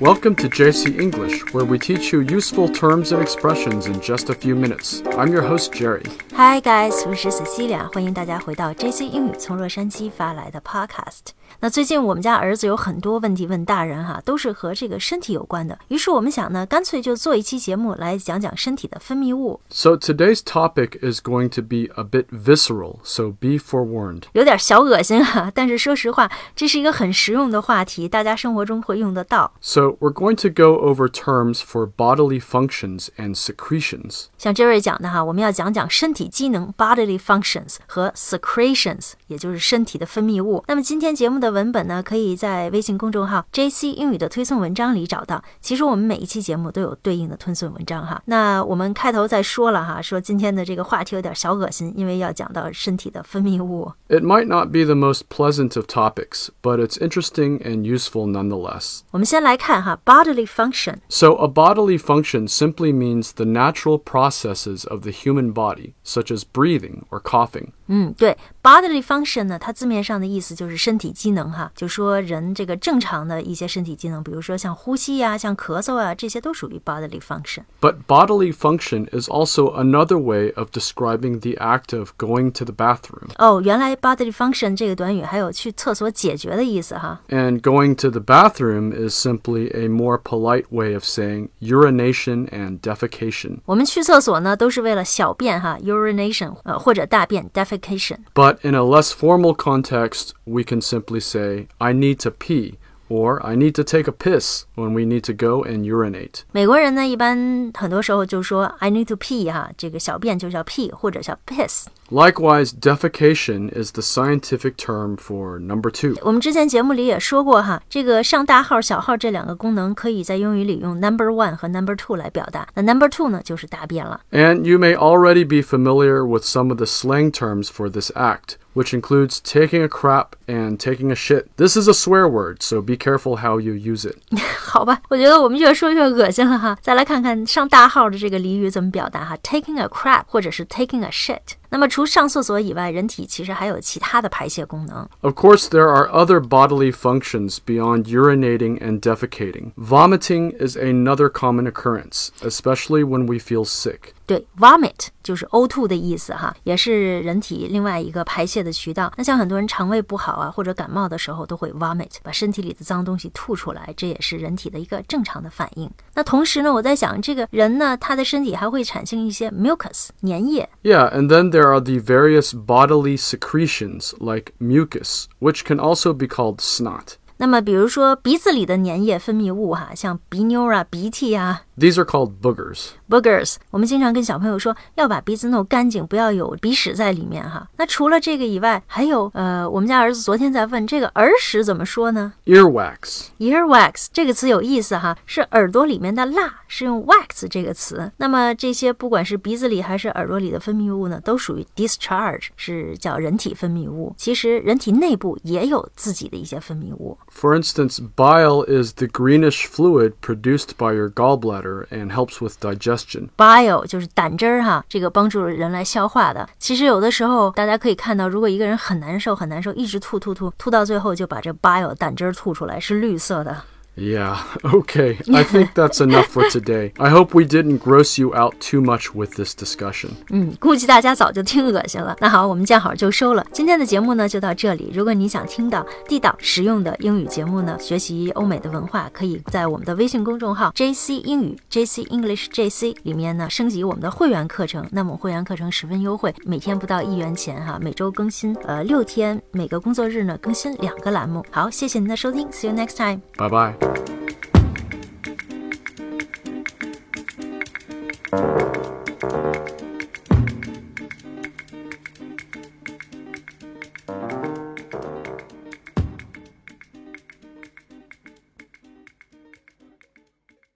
Welcome to JC English, where we teach you useful terms and expressions in just a few minutes. I'm your host, Jerry. Hi guys，我是 Cecilia，欢迎大家回到 JC 英语从洛杉矶发来的 Podcast。 那最近我们家儿子有很多问题问大人哈，都是和这个身体有关的。于是我们想呢，干脆就做一期节目来讲讲身体的分泌物， So today's topic is going to be a bit visceral, so be forewarned. 有点小恶心哈。但是说实话，这是一个很实用的话题，大家生活中会用得到。 So we're going to go over terms for bodily functions and secretions. 像 Jerry 讲的哈，我们要讲讲身体机能 （bodily functions） 和 secretions，也就是身体的分泌物。那么今天节目 的文本呢，可以在微信公众号 JC 英语的推送文章里找到。其实我们每一期节目都有对应的推送文章哈。那我们开头再说了哈，说今天的这个话题有点小恶心，因为要讲到身体的分泌物。 It might not be the most pleasant of topics, but it's interesting and useful nonetheless. 我们先来看哈，bodily function。 So, a bodily function simply means the natural processes of the human body, such as breathing or coughing. 嗯，对，bodily function 呢，它字面上的意思就是身体机 能哈，就说人这个正常的一些身体机能，比如说像呼吸呀、像咳嗽啊，这些都属于 bodily function。 But bodily function is also another way of describing the act of going to the bathroom. 哦，原来 bodily function 这个短语还有去厕所解决的意思哈。 And going to the bathroom is simply a more polite way of saying urination and defecation. 我们去厕所呢，都是为了小便哈，urination，呃，或者大便 defecation。 But in a less formal context, we can simply say, I need to pee, or I need to take a piss when we need to go and urinate. 美国人呢，一般很多时候就说 I need to pee 哈，这个小便就叫 pee 或者叫 piss。 Likewise, defecation is the scientific term for number two. 我们之前节目里也说过哈，这个上大号、小号这两个功能可以在英语里用 number one 和 number two 来表达。那 number two 呢，就是大便了。 And you may already be familiar with some of the slang terms for this act, which includes taking a crap and taking a shit. This is a swear word, so be careful how you use it. 好吧，我觉得我们越说越恶心了哈。再来看看上大号的这个俚语怎么表达哈，taking a crap 或者是 taking a shit。 那么除上厕所以外，人体其实还有其他的排泄功能。 Of course, there are other bodily functions beyond urinating and defecating. Vomiting is another common occurrence, especially when we feel sick. 对，vomit 就是呕吐的意思哈，也是人体另外一个排泄的渠道。那像很多人肠胃不好啊，或者感冒的时候，都会 vomit，把身体里的脏东西吐出来，这也是人体的一个正常的反应。那同时呢，我在想，这个人呢，他的身体还会产生一些 mucus 粘液。 Yeah, and then there are the various bodily secretions like mucus, which can also be called snot. 那么，比如说鼻子里的粘液分泌物哈，像鼻妞啊、鼻涕啊 These are called boogers. boogers，我们经常跟小朋友说要把鼻子弄干净，不要有鼻屎在里面哈。那除了这个以外，还有呃，我们家儿子昨天在问这个耳屎怎么说呢？Earwax. Earwax 这个词有意思哈，是耳朵里面的蜡，是用 wax 这个词。那么这些不管是鼻子里还是耳朵里的分泌物呢，都属于 discharge，是叫人体分泌物。其实人体内部也有自己的一些分泌物。For instance, bile is the greenish fluid produced by your gallbladder and helps with digestion. bile 就是胆汁儿哈，这个帮助人来消化的。其实有的时候大家可以看到，如果一个人很难受很难受，一直吐吐吐吐到最后就把这 bile 胆汁儿吐出来，是绿色的。 Yeah, okay. I think that's enough for today. I hope we didn't gross you out too much with this discussion. 嗯，估计大家早就听恶心了。那好，我们见好就收了。今天的节目呢就到这里。如果你想听到地道实用的英语节目呢，学习欧美的文化，可以在我们的微信公众号 JC 英语 JC English JC 里面呢升级我们的会员课程。那么会员课程十分优惠，每天不到一元钱哈，每周更新呃六天，每个工作日呢更新两个栏目。好，谢谢您的收听，See you next time。 Bye bye.